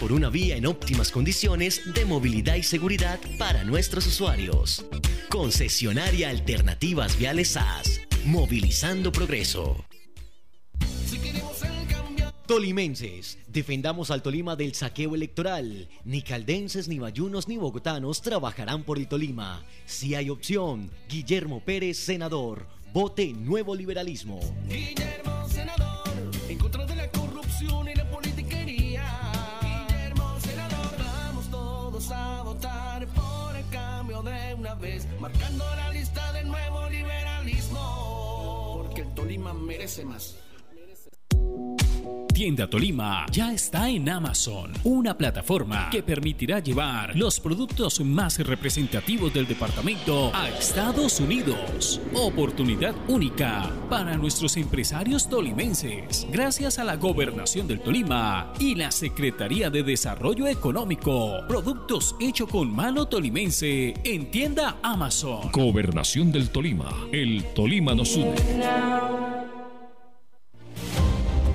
Por una vía en óptimas condiciones de movilidad y seguridad para nuestros usuarios. Concesionaria Alternativas Viales SAS. Movilizando progreso. Tolimenses, defendamos al Tolima del saqueo electoral. Ni caldenses, ni bayunos, ni bogotanos trabajarán por el Tolima. Si hay opción, Guillermo Pérez, senador. Vote Nuevo Liberalismo. Guillermo, Merece más. Tienda Tolima ya está en Amazon, una plataforma que permitirá llevar los productos más representativos del departamento a Estados Unidos. Oportunidad única para nuestros empresarios tolimenses, gracias a la Gobernación del Tolima y la Secretaría de Desarrollo Económico. Productos hechos con mano tolimense en tienda Amazon. Gobernación del Tolima. El Tolima nos une.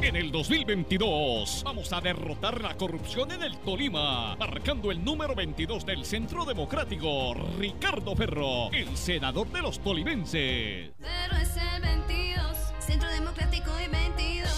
En el 2022 vamos a derrotar la corrupción en el Tolima, marcando el número 22 del Centro Democrático, Ricardo Ferro, el senador de los tolimenses. Pero es el 22, Centro Democrático y 22.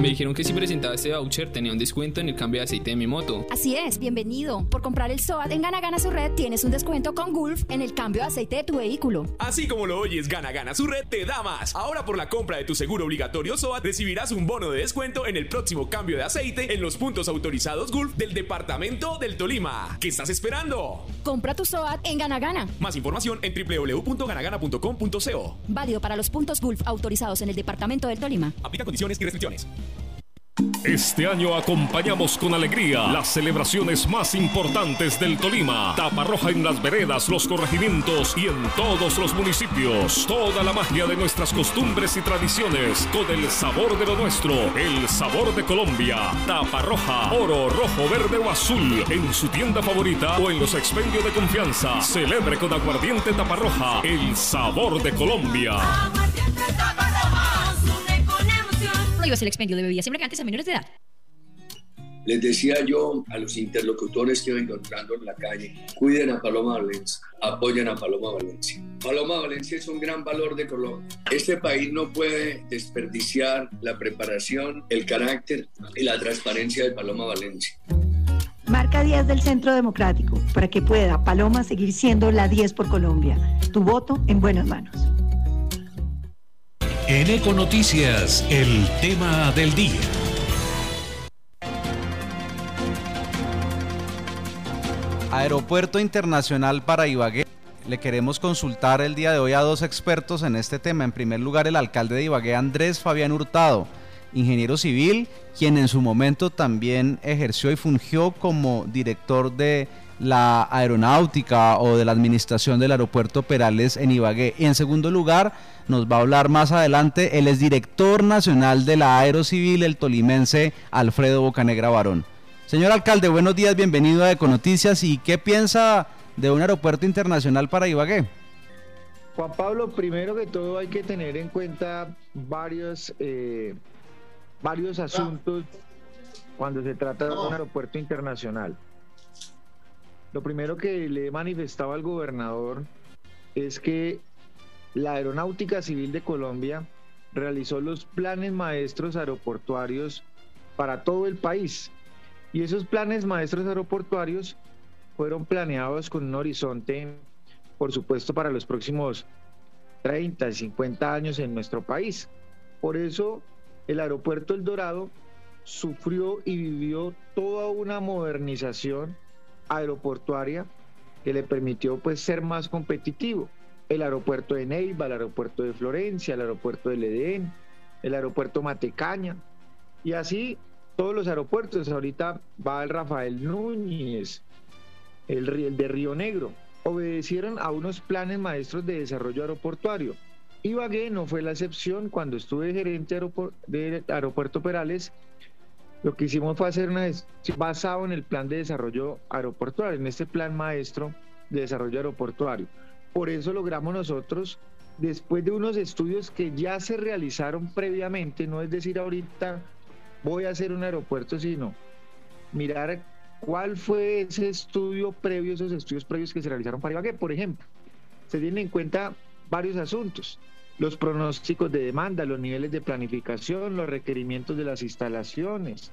Me dijeron que si presentaba este voucher tenía un descuento en el cambio de aceite de mi moto. Así es, bienvenido. Por comprar el SOAT en Gana Gana su red tienes un descuento con Gulf en el cambio de aceite de tu vehículo. Así como lo oyes, Gana Gana su red te da más. Ahora por la compra de tu seguro obligatorio SOAT recibirás un bono de descuento en el próximo cambio de aceite en los puntos autorizados Gulf del departamento del Tolima. ¿Qué estás esperando? Compra tu SOAT en Gana Gana. Más información en www.ganagana.com.co. Válido para los puntos Gulf autorizados en el departamento del Tolima. Aplica condiciones y restricciones. Este año acompañamos con alegría las celebraciones más importantes del Tolima. Tapa roja en las veredas, los corregimientos y en todos los municipios. Toda la magia de nuestras costumbres y tradiciones con el sabor de lo nuestro, el sabor de Colombia. Tapa roja, oro, rojo, verde o azul en su tienda favorita o en los expendios de confianza. Celebre con aguardiente tapa roja, el sabor de Colombia. Prohíbas el expendio de bebidas embriagantes a menores de edad. Les decía yo a los interlocutores que iba encontrando en la calle, cuiden a Paloma Valencia, apoyen a Paloma Valencia. Paloma Valencia es un gran valor de Colombia. Este país no puede desperdiciar la preparación, el carácter y la transparencia de Paloma Valencia. Marca 10 del Centro Democrático para que pueda Paloma seguir siendo la 10 por Colombia. Tu voto en buenas manos. En Econoticias, el tema del día. Aeropuerto Internacional para Ibagué. Le queremos consultar el día de hoy a dos expertos en este tema. En primer lugar, el alcalde de Ibagué, Andrés Fabián Hurtado, ingeniero civil, quien en su momento también ejerció y fungió como director de la aeronáutica o de la administración del aeropuerto Perales en Ibagué. Y en segundo lugar, nos va a hablar más adelante el exdirector nacional de la Aerocivil, el tolimense Alfredo Bocanegra Barón. Señor alcalde, buenos días, bienvenido a Econoticias. ¿Y qué piensa de un aeropuerto internacional para Ibagué? Juan Pablo, primero que todo hay que tener en cuenta varios, eh, varios asuntos cuando se trata de un aeropuerto internacional. Lo primero que le manifestaba al gobernador es que la Aeronáutica Civil de Colombia realizó los planes maestros aeroportuarios para todo el país. Y esos planes maestros aeroportuarios fueron planeados con un horizonte, por supuesto, para los próximos 30, 50 años en nuestro país. Por eso el aeropuerto El Dorado sufrió y vivió toda una modernización aeroportuaria que le permitió pues ser más competitivo. El aeropuerto de Neiva, el aeropuerto de Florencia, el aeropuerto de Edén, el aeropuerto Matecaña y así todos los aeropuertos. Ahorita va el Rafael Núñez, el, el de Río Negro. Obedecieron a unos planes maestros de desarrollo aeroportuario. Ibagué no fue la excepción. Cuando estuve gerente de Aeropuerto Perales, lo que hicimos fue hacer una basado en el plan de desarrollo aeroportuario, en este plan maestro de desarrollo aeroportuario. Por eso logramos nosotros después de unos estudios que ya se realizaron previamente, no es decir ahorita voy a hacer un aeropuerto, sino mirar cuál fue ese estudio previo, esos estudios previos que se realizaron para Ibagué. Por ejemplo, se tienen en cuenta varios asuntos, los pronósticos de demanda, los niveles de planificación, los requerimientos de las instalaciones,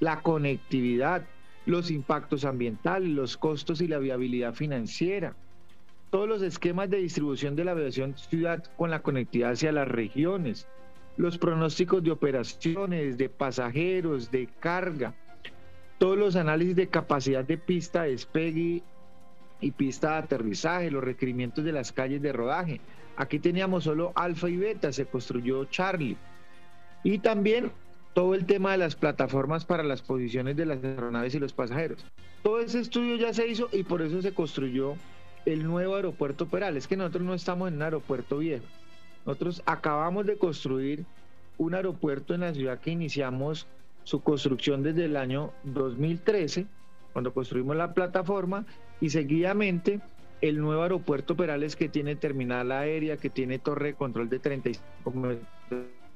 la conectividad, los impactos ambientales, los costos y la viabilidad financiera, todos los esquemas de distribución de la aviación ciudad con la conectividad hacia las regiones, los pronósticos de operaciones, de pasajeros, de carga, todos los análisis de capacidad de pista de despegue y pista de aterrizaje, los requerimientos de las calles de rodaje. Aquí teníamos solo alfa y beta, se construyó Charlie. Y también todo el tema de las plataformas para las posiciones de las aeronaves y los pasajeros. Todo ese estudio ya se hizo y por eso se construyó el nuevo aeropuerto Peral. Es que nosotros no estamos en un aeropuerto viejo. Nosotros acabamos de construir un aeropuerto en la ciudad que iniciamos su construcción desde el año 2013, cuando construimos la plataforma, y seguidamente el nuevo aeropuerto Perales que tiene terminal aérea, que tiene torre de control de 35 metros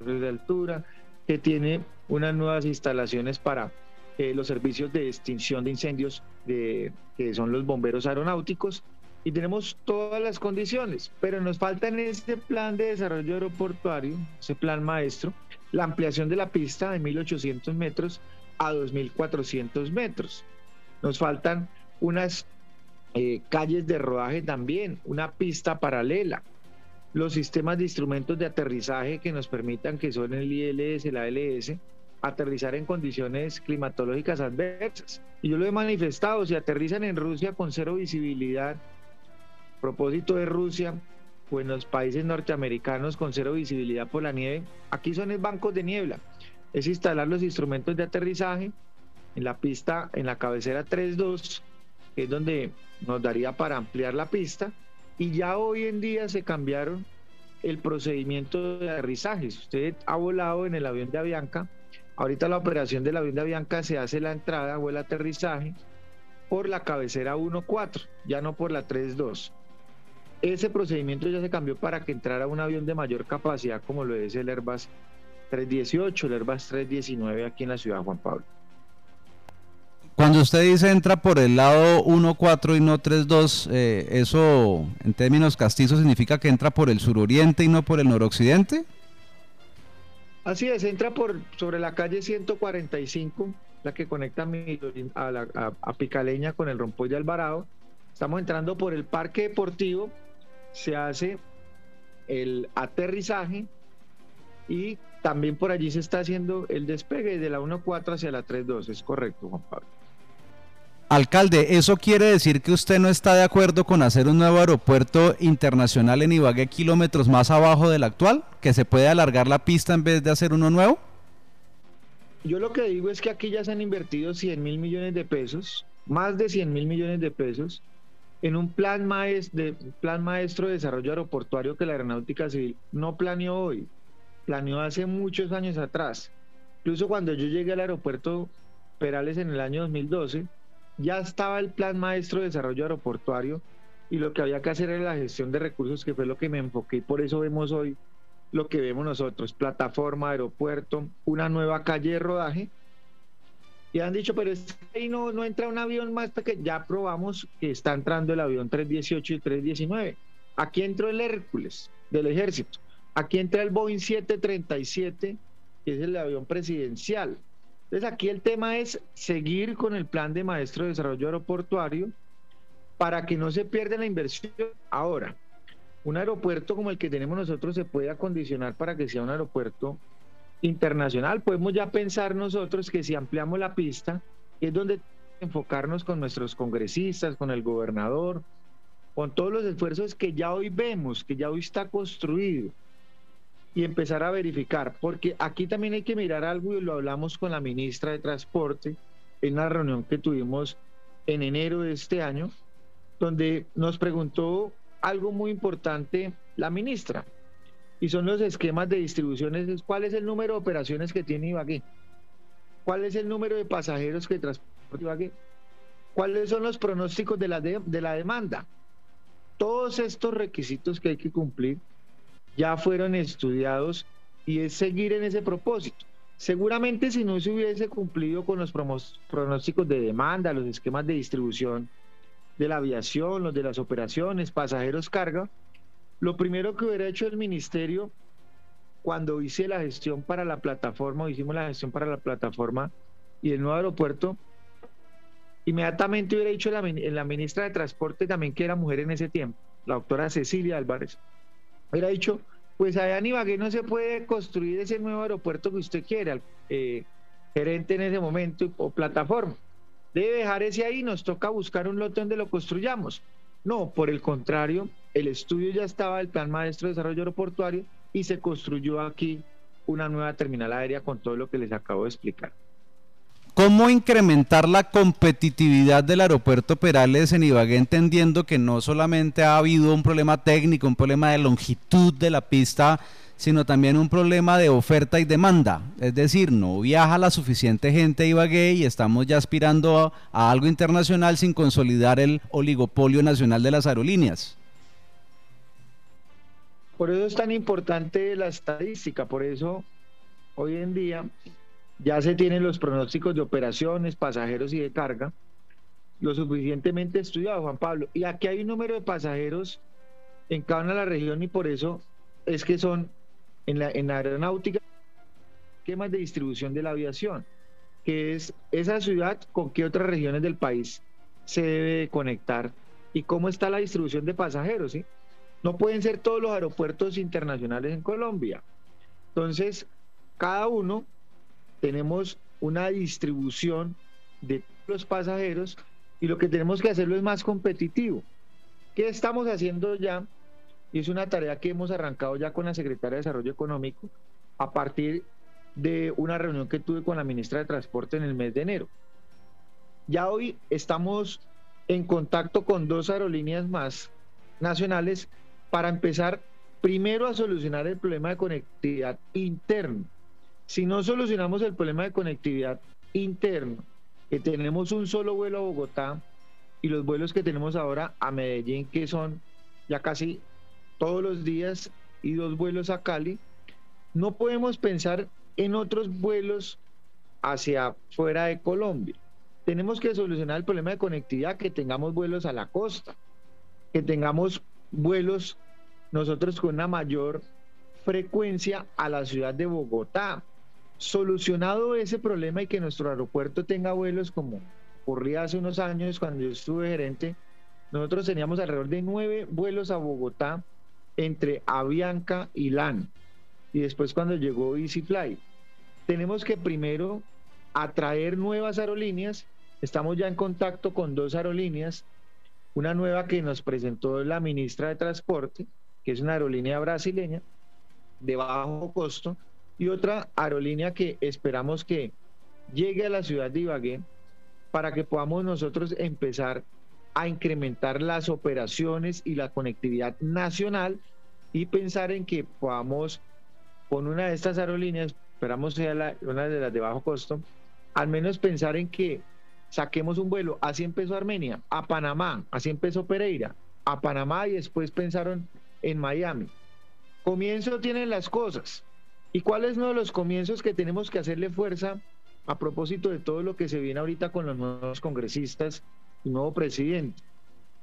de altura, que tiene unas nuevas instalaciones para eh, los servicios de extinción de incendios, de, que son los bomberos aeronáuticos, y tenemos todas las condiciones, pero nos falta en este plan de desarrollo aeroportuario, ese plan maestro, la ampliación de la pista de 1.800 metros a 2.400 metros. Nos faltan unas eh, calles de rodaje también, una pista paralela, los sistemas de instrumentos de aterrizaje que nos permitan, que son el ILS, el ALS, aterrizar en condiciones climatológicas adversas. Y yo lo he manifestado, si aterrizan en Rusia con cero visibilidad, propósito de Rusia o en los países norteamericanos con cero visibilidad por la nieve, aquí son el bancos de niebla. Es instalar los instrumentos de aterrizaje en la pista, en la cabecera 3.2, que es donde nos daría para ampliar la pista. Y ya hoy en día se cambiaron el procedimiento de aterrizaje. Si usted ha volado en el avión de Avianca, ahorita la operación del avión de Avianca se hace la entrada o el aterrizaje por la cabecera 1.4, ya no por la 3.2. Ese procedimiento ya se cambió para que entrara un avión de mayor capacidad como lo es el Airbus 318, el Airbus 319 aquí en la ciudad de Juan Pablo. Cuando usted dice entra por el lado 1.4 y no 3.2, eh, ¿eso en términos castizos significa que entra por el suroriente y no por el noroccidente? Así es, entra por sobre la calle 145, la que conecta a, a Picaleña con el Rompoy de Alvarado. Estamos entrando por el Parque Deportivo se hace el aterrizaje y también por allí se está haciendo el despegue de la 1.4 hacia la 3.2. Es correcto, Juan Pablo. Alcalde, ¿eso quiere decir que usted no está de acuerdo con hacer un nuevo aeropuerto internacional en Ibagué kilómetros más abajo del actual? ¿Que se puede alargar la pista en vez de hacer uno nuevo? Yo lo que digo es que aquí ya se han invertido 100 mil millones de pesos, más de 100 mil millones de pesos, en un plan, maestro de, plan maestro de desarrollo aeroportuario que la aeronáutica civil no planeó hoy, planeó hace muchos años atrás. Incluso cuando yo llegué al aeropuerto Perales en el año 2012, ya estaba el plan maestro de desarrollo aeroportuario y lo que había que hacer era la gestión de recursos, que fue lo que me enfoqué y por eso vemos hoy lo que vemos nosotros, plataforma, aeropuerto, una nueva calle de rodaje y han dicho, pero ahí no, no entra un avión más que ya probamos que está entrando el avión 318 y 319. Aquí entró el Hércules del ejército. Aquí entra el Boeing 737, que es el avión presidencial. Entonces aquí el tema es seguir con el plan de maestro de desarrollo aeroportuario para que no se pierda la inversión. Ahora, un aeropuerto como el que tenemos nosotros se puede acondicionar para que sea un aeropuerto internacional. Podemos ya pensar nosotros que si ampliamos la pista, es donde enfocarnos con nuestros congresistas, con el gobernador, con todos los esfuerzos que ya hoy vemos, que ya hoy está construido, y empezar a verificar, porque aquí también hay que mirar algo y lo hablamos con la ministra de Transporte en la reunión que tuvimos en enero de este año, donde nos preguntó algo muy importante la ministra y son los esquemas de distribuciones. ¿Cuál es el número de operaciones que tiene Ibagué? ¿Cuál es el número de pasajeros que transporta Ibagué? ¿Cuáles son los pronósticos de la, de, la demanda? Todos estos requisitos que hay que cumplir ya fueron estudiados y es seguir en ese propósito. Seguramente si no se hubiese cumplido con los pronósticos de demanda, los esquemas de distribución de la aviación, los de las operaciones, pasajeros, carga, lo primero que hubiera hecho el ministerio cuando hice la gestión para la plataforma, o hicimos la gestión para la plataforma y el nuevo aeropuerto, inmediatamente hubiera dicho la, la ministra de Transporte también que era mujer en ese tiempo, la doctora Cecilia Álvarez, hubiera dicho, pues allá en Ibagué no se puede construir ese nuevo aeropuerto que usted quiera, eh, gerente en ese momento o plataforma. Debe dejar ese ahí, nos toca buscar un lote donde lo construyamos. No, por el contrario, el estudio ya estaba del Plan Maestro de Desarrollo Aeroportuario y se construyó aquí una nueva terminal aérea con todo lo que les acabo de explicar. ¿Cómo incrementar la competitividad del aeropuerto Perales en Ibagué, entendiendo que no solamente ha habido un problema técnico, un problema de longitud de la pista, sino también un problema de oferta y demanda? Es decir, no viaja la suficiente gente a Ibagué y estamos ya aspirando a, algo internacional sin consolidar el oligopolio nacional de las aerolíneas. Por eso es tan importante la estadística, por eso hoy en día ya se tienen los pronósticos de operaciones, pasajeros y de carga, lo suficientemente estudiado, Juan Pablo. Y aquí hay un número de pasajeros en cada una de la región y por eso es que son en la, en aeronáutica esquemas de distribución de la aviación, que es esa ciudad con qué otras regiones del país se debe conectar y cómo está la distribución de pasajeros. ¿sí? No pueden ser todos los aeropuertos internacionales en Colombia. Entonces, cada uno tenemos una distribución de los pasajeros y lo que tenemos que hacerlo es más competitivo. ¿Qué estamos haciendo ya? Y es una tarea que hemos arrancado ya con la Secretaria de Desarrollo Económico a partir de una reunión que tuve con la ministra de Transporte en el mes de enero. Ya hoy estamos en contacto con dos aerolíneas más nacionales para empezar primero a solucionar el problema de conectividad interno si no solucionamos el problema de conectividad interno, que tenemos un solo vuelo a Bogotá y los vuelos que tenemos ahora a Medellín, que son ya casi todos los días, y dos vuelos a Cali, no podemos pensar en otros vuelos hacia fuera de Colombia. Tenemos que solucionar el problema de conectividad, que tengamos vuelos a la costa, que tengamos vuelos nosotros con una mayor frecuencia a la ciudad de Bogotá, Solucionado ese problema y que nuestro aeropuerto tenga vuelos como ocurría hace unos años cuando yo estuve gerente, nosotros teníamos alrededor de nueve vuelos a Bogotá entre Avianca y LAN. Y después cuando llegó EasyFly, tenemos que primero atraer nuevas aerolíneas. Estamos ya en contacto con dos aerolíneas. Una nueva que nos presentó la ministra de Transporte, que es una aerolínea brasileña de bajo costo, y otra aerolínea que esperamos que llegue a la ciudad de Ibagué para que podamos nosotros empezar a incrementar las operaciones y la conectividad nacional y pensar en que podamos con una de estas aerolíneas, esperamos sea una de las de bajo costo, al menos pensar en que saquemos un vuelo, así empezó Armenia, a Panamá, así empezó Pereira, a Panamá y después pensaron en Miami. Comienzo tienen las cosas, ¿Y cuál es uno de los comienzos que tenemos que hacerle fuerza a propósito de todo lo que se viene ahorita con los nuevos congresistas y nuevo presidente?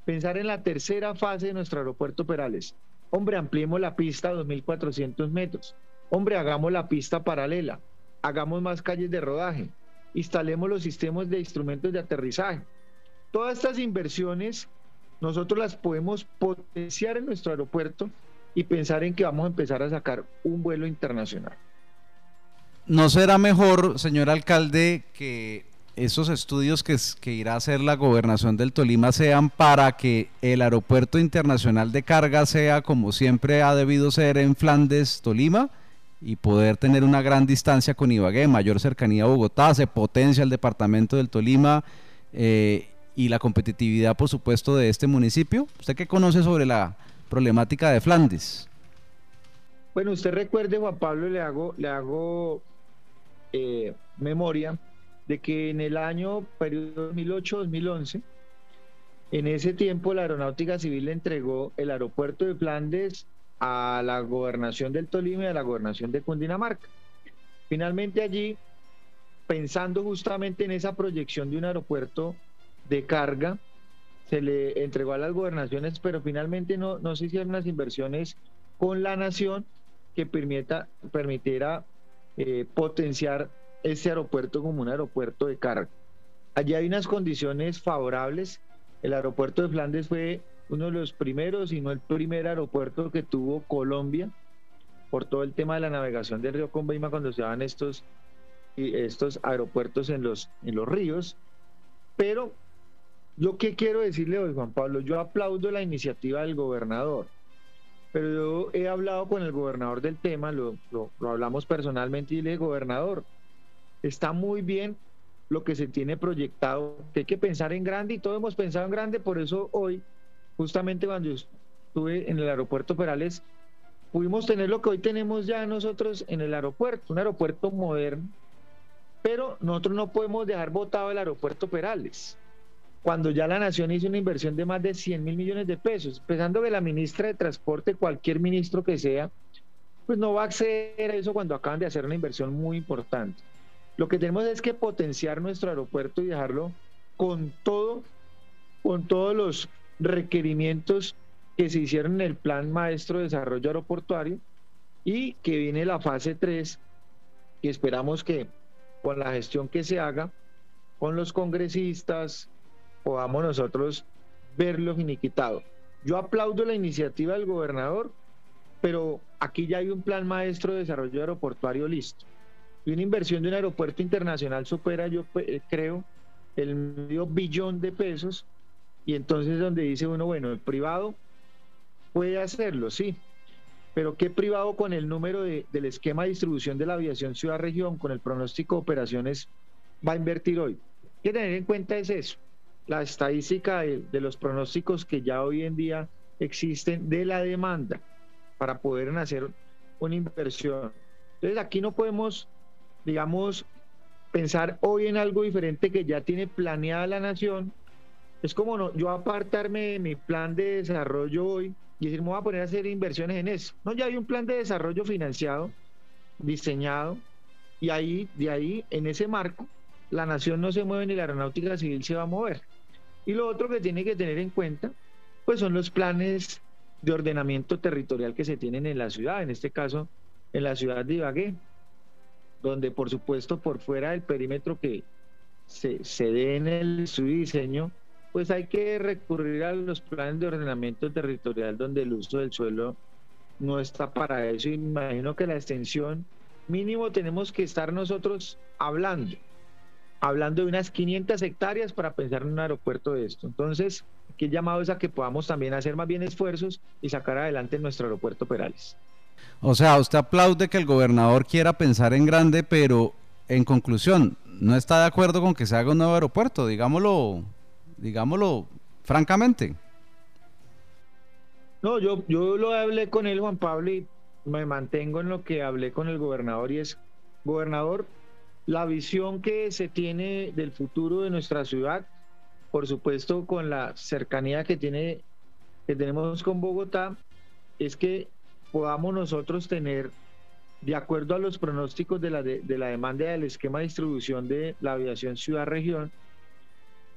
Pensar en la tercera fase de nuestro aeropuerto Perales. Hombre, ampliemos la pista a 2.400 metros. Hombre, hagamos la pista paralela. Hagamos más calles de rodaje. Instalemos los sistemas de instrumentos de aterrizaje. Todas estas inversiones nosotros las podemos potenciar en nuestro aeropuerto y pensar en que vamos a empezar a sacar un vuelo internacional. ¿No será mejor, señor alcalde, que esos estudios que, irá a hacer la gobernación del Tolima sean para que el aeropuerto internacional de carga sea como siempre ha debido ser en Flandes, Tolima, y poder tener una gran distancia con Ibagué, mayor cercanía a Bogotá, se potencia el departamento del Tolima eh, y la competitividad, por supuesto, de este municipio? ¿Usted qué conoce sobre la problemática de Flandes. Bueno, usted recuerde, Juan Pablo, le hago, le hago eh, memoria de que en el año periodo 2008-2011, en ese tiempo la Aeronáutica Civil le entregó el aeropuerto de Flandes a la gobernación del Tolima y a la gobernación de Cundinamarca. Finalmente allí, pensando justamente en esa proyección de un aeropuerto de carga, se le entregó a las gobernaciones, pero finalmente no, no se hicieron las inversiones con la nación que permita, permitiera eh, potenciar ese aeropuerto como un aeropuerto de carga. Allí hay unas condiciones favorables. El aeropuerto de Flandes fue uno de los primeros, y no el primer aeropuerto que tuvo Colombia por todo el tema de la navegación del río Conveima cuando se daban estos, estos aeropuertos en los, en los ríos. Pero yo qué quiero decirle hoy, Juan Pablo, yo aplaudo la iniciativa del gobernador, pero yo he hablado con el gobernador del tema, lo, lo, lo hablamos personalmente y le dije, gobernador, está muy bien lo que se tiene proyectado, que hay que pensar en grande y todos hemos pensado en grande, por eso hoy, justamente cuando estuve en el aeropuerto Perales, pudimos tener lo que hoy tenemos ya nosotros en el aeropuerto, un aeropuerto moderno, pero nosotros no podemos dejar botado el aeropuerto Perales, cuando ya la nación hizo una inversión de más de 100 mil millones de pesos, pensando que la ministra de Transporte, cualquier ministro que sea, pues no va a acceder a eso cuando acaban de hacer una inversión muy importante. Lo que tenemos es que potenciar nuestro aeropuerto y dejarlo con todo, con todos los requerimientos que se hicieron en el Plan Maestro de Desarrollo Aeroportuario y que viene la fase 3, que esperamos que con la gestión que se haga, con los congresistas, podamos nosotros verlo finiquitado. Yo aplaudo la iniciativa del gobernador, pero aquí ya hay un plan maestro de desarrollo aeroportuario listo. Y una inversión de un aeropuerto internacional supera, yo eh, creo, el medio billón de pesos. Y entonces donde dice uno, bueno, el privado puede hacerlo, sí. Pero ¿qué privado con el número de, del esquema de distribución de la aviación ciudad-región, con el pronóstico de operaciones, va a invertir hoy? Hay que tener en cuenta es eso, la estadística de, los pronósticos que ya hoy en día existen de la demanda para poder hacer una inversión. Entonces aquí no podemos digamos, pensar hoy en algo diferente que ya tiene planeada la nación, es como no, yo apartarme de mi plan de desarrollo hoy y decir, me voy a poner a hacer inversiones en eso. No, ya hay un plan de desarrollo financiado, diseñado, y ahí, de ahí, en ese marco, la nación no se mueve ni la aeronáutica civil se va a mover. Y lo otro que tiene que tener en cuenta, pues son los planes de ordenamiento territorial que se tienen en la ciudad, en este caso, en la ciudad de Ibagué donde por supuesto por fuera del perímetro que se, se dé en el, su diseño, pues hay que recurrir a los planes de ordenamiento territorial donde el uso del suelo no está para eso. Imagino que la extensión mínimo tenemos que estar nosotros hablando, hablando de unas 500 hectáreas para pensar en un aeropuerto de esto. Entonces, aquí llamado es a que podamos también hacer más bien esfuerzos y sacar adelante nuestro aeropuerto Perales. O sea, usted aplaude que el gobernador quiera pensar en grande, pero en conclusión, no está de acuerdo con que se haga un nuevo aeropuerto, digámoslo, digámoslo francamente. No, yo, yo lo hablé con él, Juan Pablo, y me mantengo en lo que hablé con el gobernador, y es, gobernador, la visión que se tiene del futuro de nuestra ciudad, por supuesto con la cercanía que tiene que tenemos con Bogotá, es que podamos nosotros tener, de acuerdo a los pronósticos de la, de, la demanda del esquema de distribución de la aviación ciudad-región,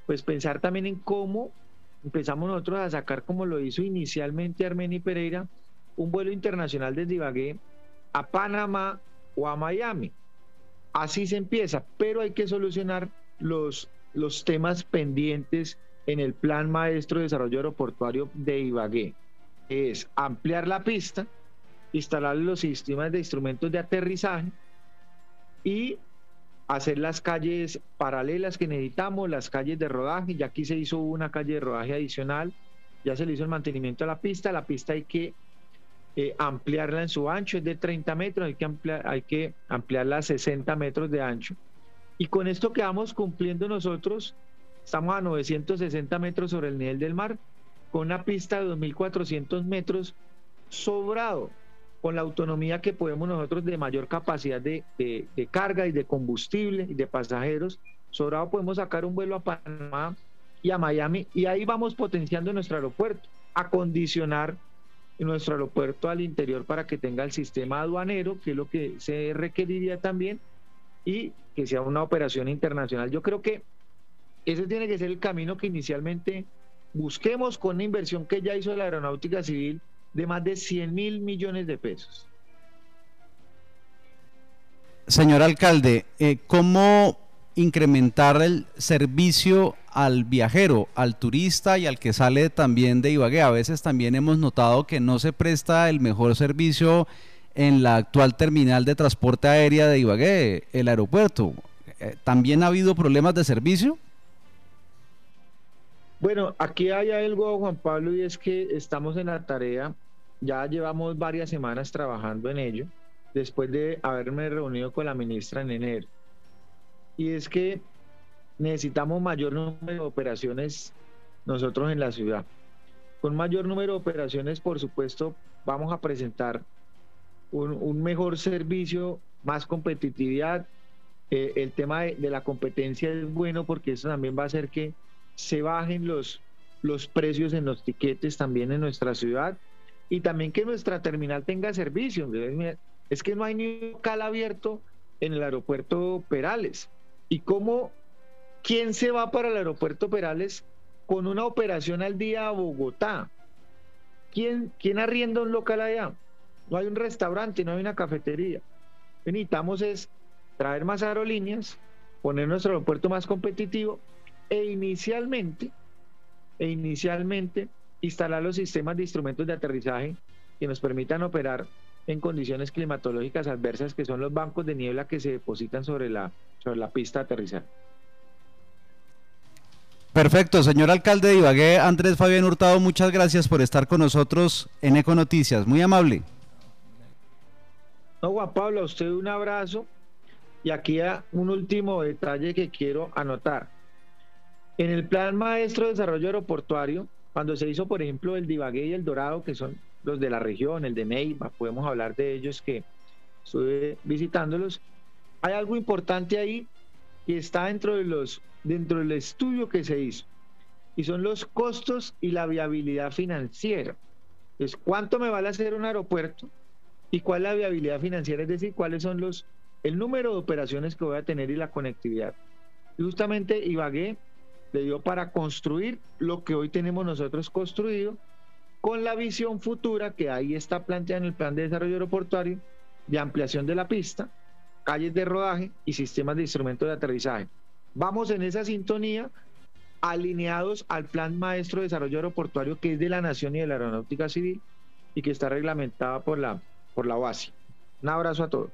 pues pensar también en cómo empezamos nosotros a sacar, como lo hizo inicialmente Armeni Pereira, un vuelo internacional desde Ibagué a Panamá o a Miami. Así se empieza, pero hay que solucionar los, los temas pendientes en el Plan Maestro de Desarrollo Aeroportuario de Ibagué. Es ampliar la pista, instalar los sistemas de instrumentos de aterrizaje y hacer las calles paralelas que necesitamos, las calles de rodaje. Ya aquí se hizo una calle de rodaje adicional, ya se le hizo el mantenimiento a la pista. La pista hay que eh, ampliarla en su ancho, es de 30 metros, hay que, ampliar, hay que ampliarla a 60 metros de ancho. Y con esto que vamos cumpliendo nosotros, estamos a 960 metros sobre el nivel del mar, con una pista de 2.400 metros sobrado con la autonomía que podemos nosotros de mayor capacidad de, carga y de combustible y de pasajeros, sobrado podemos sacar un vuelo a Panamá y a Miami y ahí vamos potenciando nuestro aeropuerto, acondicionar nuestro aeropuerto al interior para que tenga el sistema aduanero, que es lo que se requeriría también, y que sea una operación internacional. Yo creo que ese tiene que ser el camino que inicialmente busquemos con una inversión que ya hizo la aeronáutica civil de más de 100 mil millones de pesos. Señor alcalde, eh, ¿cómo incrementar el servicio al viajero, al turista y al que sale también de Ibagué. A veces también hemos notado que no se presta el mejor servicio en la actual terminal de transporte aérea de Ibagué, el aeropuerto. Eh, ¿También ha habido problemas de servicio? Bueno, aquí hay algo, Juan Pablo, y es que estamos en la tarea, ya llevamos varias semanas trabajando en ello, después de haberme reunido con la ministra en enero y es que necesitamos mayor número de operaciones nosotros en la ciudad. Con mayor número de operaciones, por supuesto, vamos a presentar un, mejor servicio, más competitividad. Eh, el tema de, la competencia es bueno porque eso también va a hacer que se bajen los, los precios en los tiquetes también en nuestra ciudad y también que nuestra terminal tenga servicio. Es que no hay ni un local abierto en el aeropuerto Perales y cómo, quién se va para el aeropuerto Perales con una operación al día a Bogotá. ¿Quién, quién arrienda un local allá? No hay un restaurante, no hay una cafetería. Lo que necesitamos es traer más aerolíneas, poner nuestro aeropuerto más competitivo e inicialmente, e inicialmente instalar los sistemas de instrumentos de aterrizaje que nos permitan operar en condiciones climatológicas adversas que son los bancos de niebla que se depositan sobre la, sobre la pista de aterrizaje. Perfecto, señor alcalde de Ibagué, Andrés Fabián Hurtado, muchas gracias por estar con nosotros en Eco Noticias, muy amable. No, Juan Pablo, a usted un abrazo y aquí un último detalle que quiero anotar. En el Plan Maestro de Desarrollo Aeroportuario, cuando se hizo, por ejemplo, el de Ibagué y el Dorado, que son los de la región, el de Neiva, podemos hablar de ellos que estuve visitándolos. Hay algo importante ahí que está dentro, de los, dentro del estudio que se hizo y son los costos y la viabilidad financiera. Es cuánto me vale hacer un aeropuerto y cuál es la viabilidad financiera, es decir, cuáles son los el número de operaciones que voy a tener y la conectividad. Justamente Ibagué le dio para construir lo que hoy tenemos nosotros construido con la visión futura que ahí está planteada en el plan de desarrollo aeroportuario de ampliación de la pista, calles de rodaje y sistemas de instrumentos de aterrizaje. Vamos en esa sintonía alineados al plan maestro de desarrollo aeroportuario que es de la Nación y de la Aeronáutica Civil y que está reglamentada por la, por la OASI. Un abrazo a todos.